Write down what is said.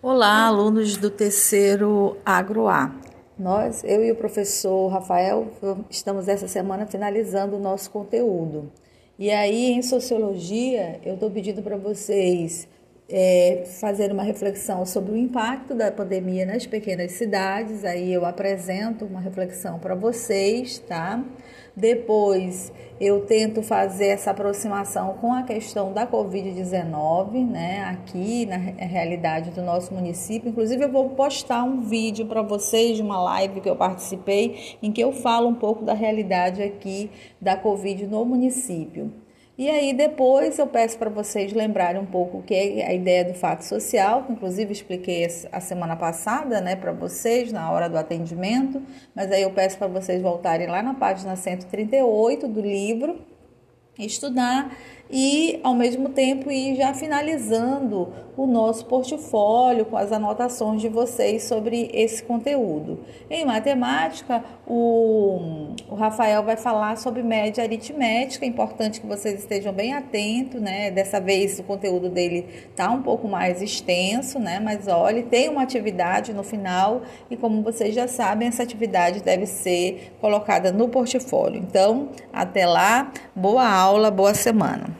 Olá, alunos do terceiro Agro A. Nós, eu e o professor Rafael, estamos essa semana finalizando o nosso conteúdo. E aí, em sociologia, eu estou pedindo para vocês é, fazer uma reflexão sobre o impacto da pandemia nas pequenas cidades. Aí eu apresento uma reflexão para vocês, tá? Depois eu tento fazer essa aproximação com a questão da Covid-19, né, aqui na realidade do nosso município. Inclusive, eu vou postar um vídeo para vocês de uma live que eu participei, em que eu falo um pouco da realidade aqui da Covid no município. E aí depois eu peço para vocês lembrarem um pouco o que é a ideia do fato social, que inclusive expliquei a semana passada, né, para vocês na hora do atendimento, mas aí eu peço para vocês voltarem lá na página 138 do livro, estudar e, ao mesmo tempo, ir já finalizando o nosso portfólio com as anotações de vocês sobre esse conteúdo. Em matemática, o, o Rafael vai falar sobre média aritmética, é importante que vocês estejam bem atentos, né? Dessa vez o conteúdo dele está um pouco mais extenso, né? Mas olha, tem uma atividade no final e, como vocês já sabem, essa atividade deve ser colocada no portfólio. Então, até lá, boa aula, boa semana.